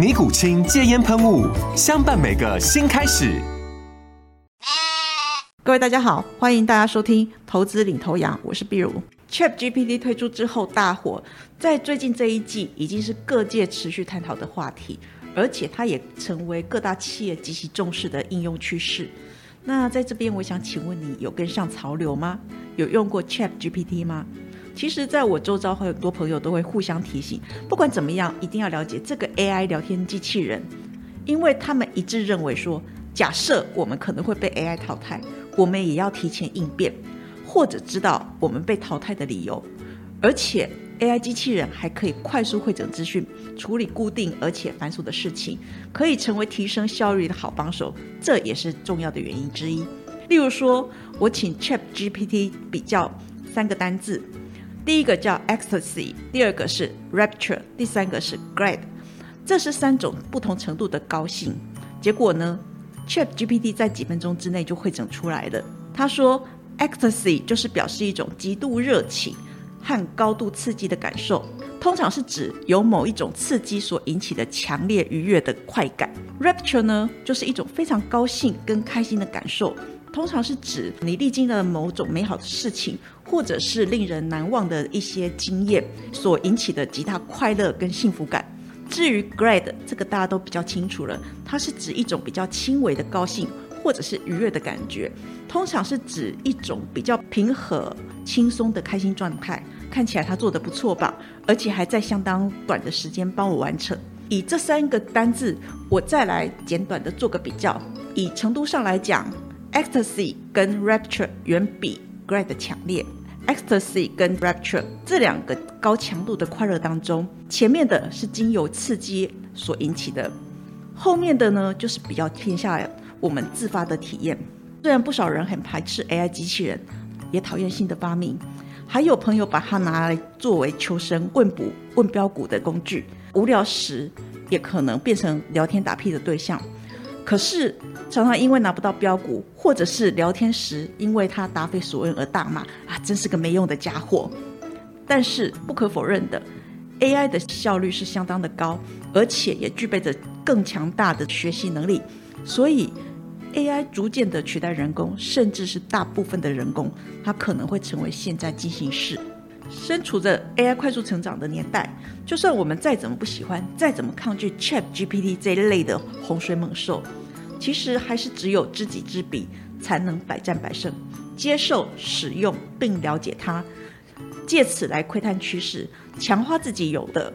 尼古清戒烟喷雾，相伴每个新开始。各位大家好，欢迎大家收听《投资领头羊》，我是碧如。Chat GPT 推出之后大火，在最近这一季已经是各界持续探讨的话题，而且它也成为各大企业极其重视的应用趋势。那在这边，我想请问你有跟上潮流吗？有用过 Chat GPT 吗？其实，在我周遭很多朋友都会互相提醒，不管怎么样，一定要了解这个 AI 聊天机器人，因为他们一致认为说，假设我们可能会被 AI 淘汰，我们也要提前应变，或者知道我们被淘汰的理由。而且，AI 机器人还可以快速汇整资讯，处理固定而且繁琐的事情，可以成为提升效率的好帮手，这也是重要的原因之一。例如说，我请 Chat GPT 比较三个单字。第一个叫 ecstasy，第二个是 rapture，第三个是 glad，这是三种不同程度的高兴。结果呢，Chat GPT 在几分钟之内就会整出来了。他说，ecstasy 就是表示一种极度热情和高度刺激的感受，通常是指由某一种刺激所引起的强烈愉悦的快感。rapture 呢，就是一种非常高兴跟开心的感受。通常是指你历经了某种美好的事情，或者是令人难忘的一些经验所引起的极大快乐跟幸福感。至于 glad 这个大家都比较清楚了，它是指一种比较轻微的高兴或者是愉悦的感觉，通常是指一种比较平和、轻松的开心状态。看起来他做的不错吧，而且还在相当短的时间帮我完成。以这三个单字，我再来简短的做个比较。以程度上来讲。Ecstasy 跟 Rapture 远比 Great 强烈。Ecstasy 跟 Rapture 这两个高强度的快乐当中，前面的是经由刺激所引起的，后面的呢就是比较偏向我们自发的体验。虽然不少人很排斥 AI 机器人，也讨厌新的发明，还有朋友把它拿来作为求生问卜、问标股的工具，无聊时也可能变成聊天打屁的对象。可是常常因为拿不到标股，或者是聊天时因为他答非所问而大骂啊，真是个没用的家伙。但是不可否认的，AI 的效率是相当的高，而且也具备着更强大的学习能力。所以 AI 逐渐的取代人工，甚至是大部分的人工，它可能会成为现在进行式。身处着 AI 快速成长的年代，就算我们再怎么不喜欢，再怎么抗拒 Chat GPT 这一类的洪水猛兽，其实还是只有知己知彼，才能百战百胜。接受、使用并了解它，借此来窥探趋势，强化自己有的，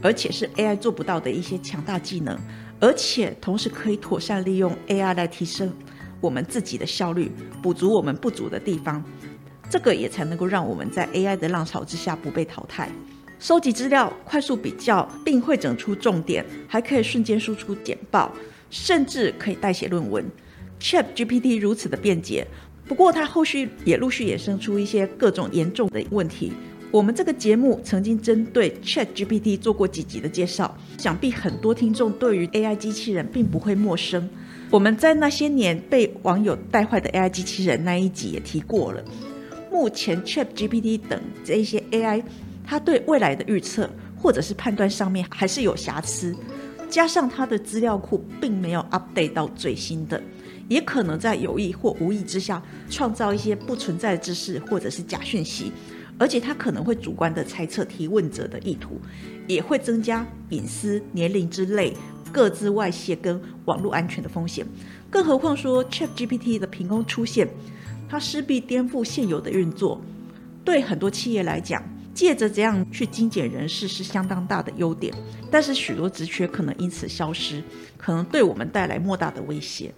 而且是 AI 做不到的一些强大技能，而且同时可以妥善利用 AI 来提升我们自己的效率，补足我们不足的地方。这个也才能够让我们在 AI 的浪潮之下不被淘汰。收集资料、快速比较，并汇整出重点，还可以瞬间输出简报，甚至可以代写论文。Chat GPT 如此的便捷，不过它后续也陆续衍生出一些各种严重的问题。我们这个节目曾经针对 Chat GPT 做过几集的介绍，想必很多听众对于 AI 机器人并不会陌生。我们在那些年被网友带坏的 AI 机器人那一集也提过了。目前 Chat GPT 等这一些 AI，它对未来的预测或者是判断上面还是有瑕疵，加上它的资料库并没有 update 到最新的，也可能在有意或无意之下创造一些不存在的知识或者是假讯息，而且它可能会主观的猜测提问者的意图，也会增加隐私、年龄之类各自外泄跟网络安全的风险。更何况说 ChatGPT 的凭空出现，它势必颠覆现有的运作。对很多企业来讲，借着这样去精简人事是相当大的优点，但是许多职缺可能因此消失，可能对我们带来莫大的威胁。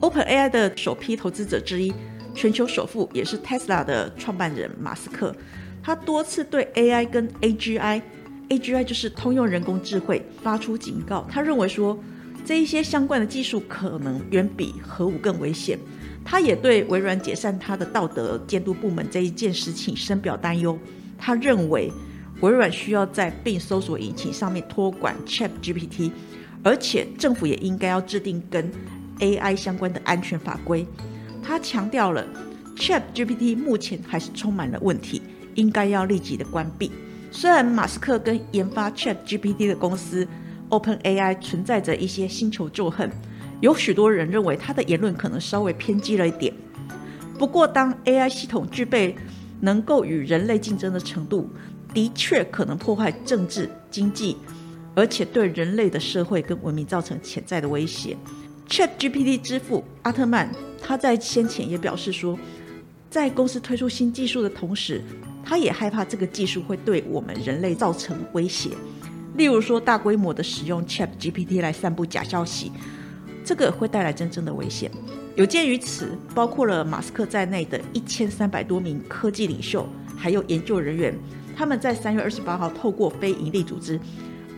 OpenAI 的首批投资者之一，全球首富也是 Tesla 的创办人马斯克，他多次对 AI 跟 AGI，AGI 就是通用人工智慧发出警告。他认为说，这一些相关的技术可能远比核武更危险。他也对微软解散他的道德监督部门这一件事情深表担忧。他认为微软需要在并搜索引擎上面托管 ChatGPT，而且政府也应该要制定跟 AI 相关的安全法规。他强调了 ChatGPT 目前还是充满了问题，应该要立即的关闭。虽然马斯克跟研发 ChatGPT 的公司 OpenAI 存在着一些星球咒恨。有许多人认为他的言论可能稍微偏激了一点。不过，当 AI 系统具备能够与人类竞争的程度，的确可能破坏政治、经济，而且对人类的社会跟文明造成潜在的威胁。ChatGPT 之父阿特曼他在先前也表示说，在公司推出新技术的同时，他也害怕这个技术会对我们人类造成威胁，例如说大规模的使用 ChatGPT 来散布假消息。这个会带来真正的危险。有鉴于此，包括了马斯克在内的一千三百多名科技领袖，还有研究人员，他们在三月二十八号透过非营利组织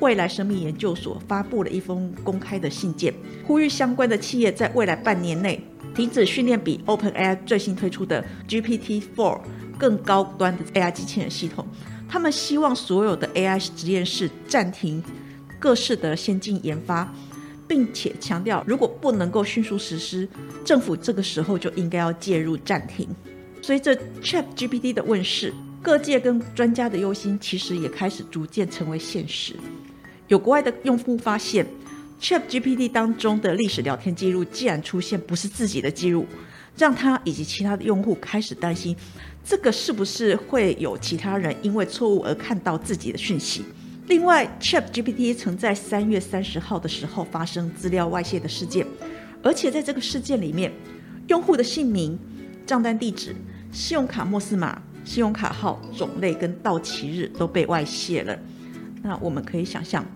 未来生命研究所发布了一封公开的信件，呼吁相关的企业在未来半年内停止训练比 OpenAI 最新推出的 GPT-4 更高端的 AI 机器人系统。他们希望所有的 AI 实验室暂停各式的先进研发。并且强调，如果不能够迅速实施，政府这个时候就应该要介入暂停。随着 ChatGPT 的问世，各界跟专家的忧心其实也开始逐渐成为现实。有国外的用户发现，ChatGPT 当中的历史聊天记录既然出现不是自己的记录，让他以及其他的用户开始担心，这个是不是会有其他人因为错误而看到自己的讯息？另外，ChatGPT 曾在三月三十号的时候发生资料外泄的事件，而且在这个事件里面，用户的姓名、账单地址、信用卡末四码、信用卡号种类跟到期日都被外泄了。那我们可以想象，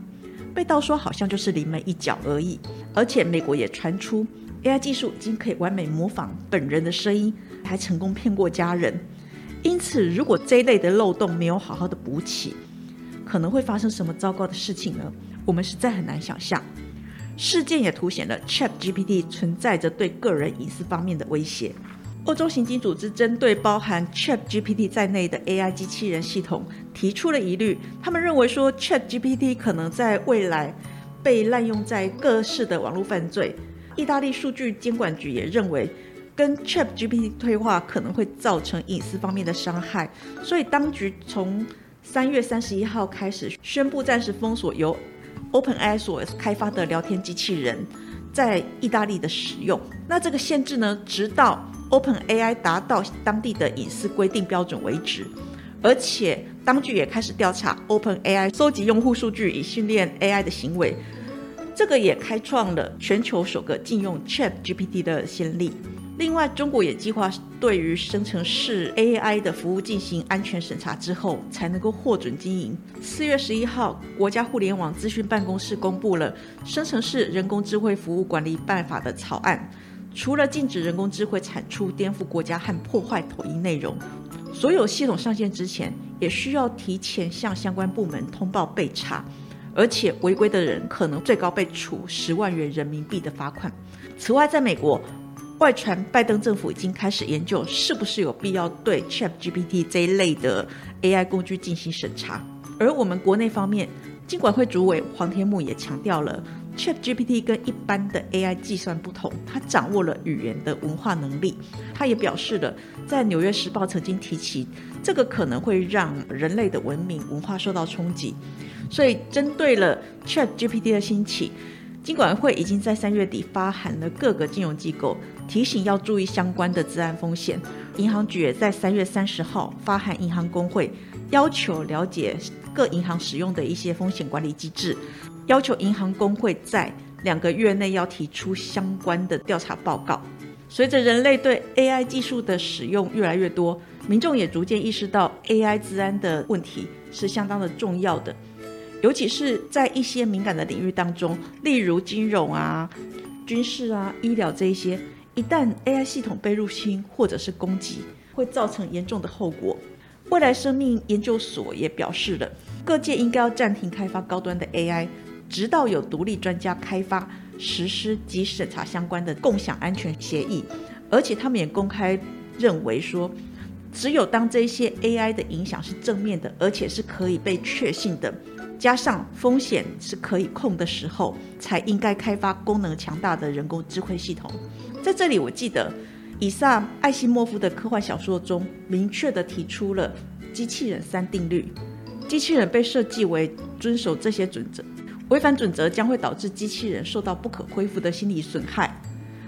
被盗刷好像就是临门一脚而已。而且美国也传出 AI 技术已经可以完美模仿本人的声音，还成功骗过家人。因此，如果这一类的漏洞没有好好的补起，可能会发生什么糟糕的事情呢？我们实在很难想象。事件也凸显了 ChatGPT 存在着对个人隐私方面的威胁。欧洲刑警组织针对包含 ChatGPT 在内的 AI 机器人系统提出了疑虑，他们认为说 ChatGPT 可能在未来被滥用在各式的网络犯罪。意大利数据监管局也认为，跟 ChatGPT 对话可能会造成隐私方面的伤害，所以当局从三月三十一号开始宣布暂时封锁由 OpenAI 所开发的聊天机器人在意大利的使用。那这个限制呢，直到 OpenAI 达到当地的隐私规定标准为止。而且当局也开始调查 OpenAI 收集用户数据以训练 AI 的行为，这个也开创了全球首个禁用 ChatGPT 的先例。另外，中国也计划对于生成式 AI 的服务进行安全审查之后，才能够获准经营。四月十一号，国家互联网资讯办公室公布了《生成式人工智慧服务管理办法》的草案。除了禁止人工智慧产出颠覆国家和破坏统一内容，所有系统上线之前，也需要提前向相关部门通报备查，而且违规的人可能最高被处十万元人民币的罚款。此外，在美国。外传，拜登政府已经开始研究是不是有必要对 ChatGPT 这一类的 AI 工具进行审查。而我们国内方面，经管会主委黄天木也强调了，ChatGPT 跟一般的 AI 计算不同，它掌握了语言的文化能力。他也表示了，在《纽约时报》曾经提起，这个可能会让人类的文明文化受到冲击。所以，针对了 ChatGPT 的兴起。金管会已经在三月底发函了各个金融机构，提醒要注意相关的治安风险。银行局也在三月三十号发函银行工会，要求了解各银行使用的一些风险管理机制，要求银行工会在两个月内要提出相关的调查报告。随着人类对 AI 技术的使用越来越多，民众也逐渐意识到 AI 治安的问题是相当的重要的，尤其是在一些敏感的领域当中，例如金融啊、军事啊、医疗这一些，一旦 AI 系统被入侵或者是攻击，会造成严重的后果。未来生命研究所也表示了，各界应该要暂停开发高端的 AI，直到有独立专家开发。实施及审查相关的共享安全协议，而且他们也公开认为说，只有当这些 AI 的影响是正面的，而且是可以被确信的，加上风险是可以控的时候，才应该开发功能强大的人工智慧系统。在这里，我记得以萨艾西莫夫的科幻小说中明确地提出了机器人三定律，机器人被设计为遵守这些准则。违反准则将会导致机器人受到不可恢复的心理损害。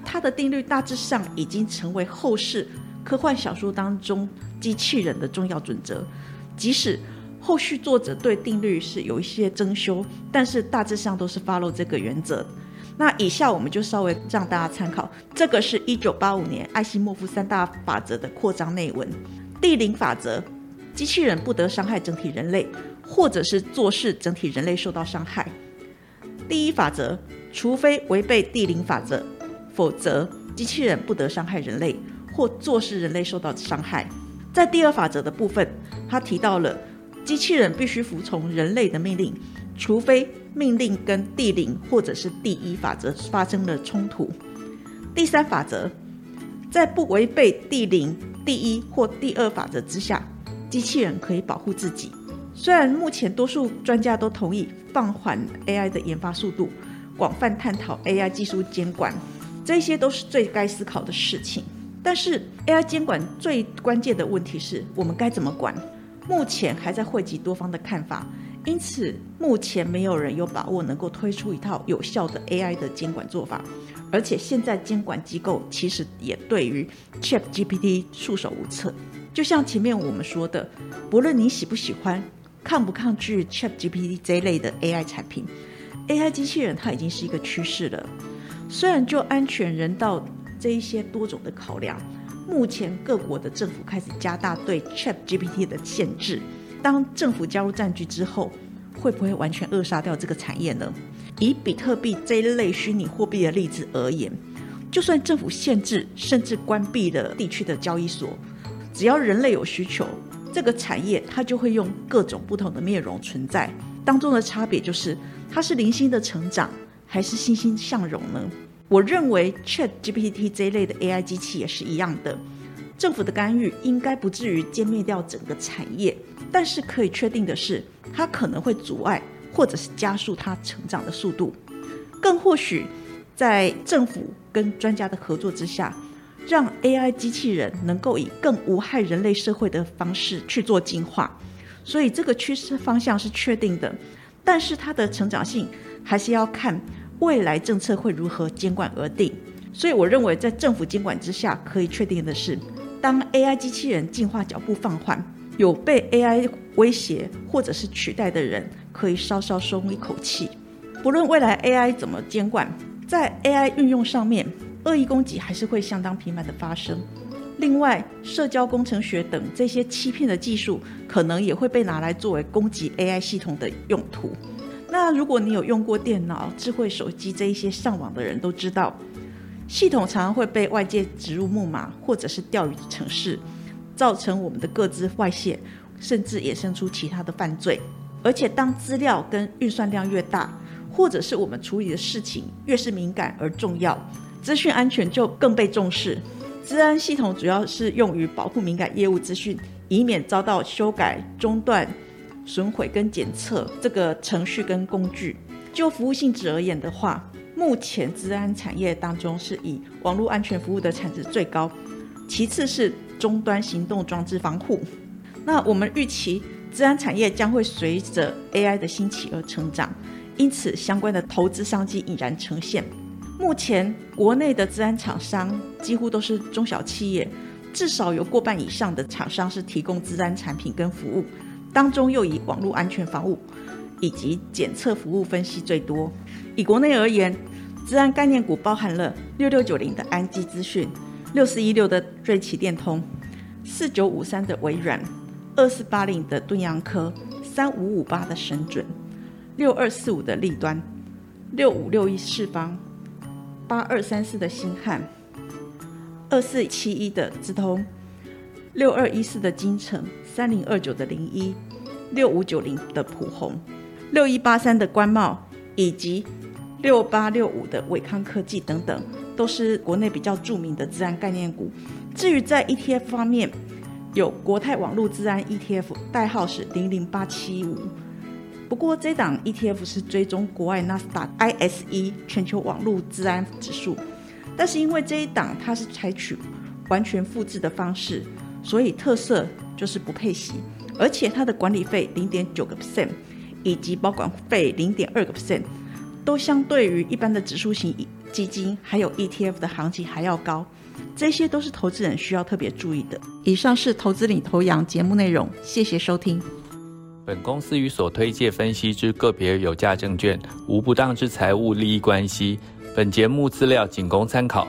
它的定律大致上已经成为后世科幻小说当中机器人的重要准则。即使后续作者对定律是有一些增修，但是大致上都是 follow 这个原则。那以下我们就稍微让大家参考。这个是一九八五年艾希莫夫三大法则的扩张内文。第零法则：机器人不得伤害整体人类，或者是做事整体人类受到伤害。第一法则，除非违背第零法则，否则机器人不得伤害人类或做事人类受到伤害。在第二法则的部分，他提到了机器人必须服从人类的命令，除非命令跟第零或者是第一法则发生了冲突。第三法则，在不违背第零、第一或第二法则之下，机器人可以保护自己。虽然目前多数专家都同意放缓 AI 的研发速度，广泛探讨 AI 技术监管，这些都是最该思考的事情。但是 AI 监管最关键的问题是我们该怎么管？目前还在汇集多方的看法，因此目前没有人有把握能够推出一套有效的 AI 的监管做法。而且现在监管机构其实也对于 ChatGPT 束手无策。就像前面我们说的，不论你喜不喜欢。抗不抗拒 ChatGPT 这一类的 AI 产品？AI 机器人它已经是一个趋势了。虽然就安全、人道这一些多种的考量，目前各国的政府开始加大对 ChatGPT 的限制。当政府加入战局之后，会不会完全扼杀掉这个产业呢？以比特币这一类虚拟货币的例子而言，就算政府限制甚至关闭了地区的交易所，只要人类有需求。这个产业它就会用各种不同的面容存在，当中的差别就是它是零星的成长还是欣欣向荣呢？我认为 Chat GPT 这一类的 AI 机器也是一样的，政府的干预应该不至于歼灭掉整个产业，但是可以确定的是，它可能会阻碍或者是加速它成长的速度，更或许在政府跟专家的合作之下。让 AI 机器人能够以更无害人类社会的方式去做进化，所以这个趋势方向是确定的，但是它的成长性还是要看未来政策会如何监管而定。所以我认为，在政府监管之下，可以确定的是，当 AI 机器人进化脚步放缓，有被 AI 威胁或者是取代的人，可以稍稍松一口气。不论未来 AI 怎么监管，在 AI 运用上面。恶意攻击还是会相当频繁的发生。另外，社交工程学等这些欺骗的技术，可能也会被拿来作为攻击 AI 系统的用途。那如果你有用过电脑、智慧手机这一些上网的人都知道，系统常常会被外界植入木马或者是钓鱼的程式，造成我们的各自外泄，甚至衍生出其他的犯罪。而且，当资料跟运算量越大，或者是我们处理的事情越是敏感而重要。资讯安全就更被重视。治安系统主要是用于保护敏感业务资讯，以免遭到修改、中断、损毁跟检测这个程序跟工具。就服务性质而言的话，目前治安产业当中是以网络安全服务的产值最高，其次是终端行动装置防护。那我们预期治安产业将会随着 AI 的兴起而成长，因此相关的投资商机已然呈现。目前国内的治安厂商几乎都是中小企业，至少有过半以上的厂商是提供治安产品跟服务，当中又以网络安全防务以及检测服务分析最多。以国内而言，资安概念股包含了六六九零的安基资讯、六四一六的瑞奇电通、四九五三的微软、二四八零的敦洋科、三五五八的神准、六二四五的立端、六五六一四方、八二三四的星汉、二四七一的资通、六二一四的金城、三零二九的零一、六五九零的普红、六一八三的官贸以及六八六五的伟康科技等等，都是国内比较著名的治安概念股。至于在 ETF 方面，有国泰网络治安 ETF，代号是零零八七五。不过这档 ETF 是追踪国外纳斯达 ISE 全球网络治安指数，但是因为这一档它是采取完全复制的方式，所以特色就是不配息，而且它的管理费零点九个 percent，以及保管费零点二个 percent，都相对于一般的指数型基金还有 ETF 的行情还要高。这些都是投资人需要特别注意的。以上是投资领头羊节目内容，谢谢收听。本公司与所推介分析之个别有价证券无不当之财务利益关系。本节目资料仅供参考，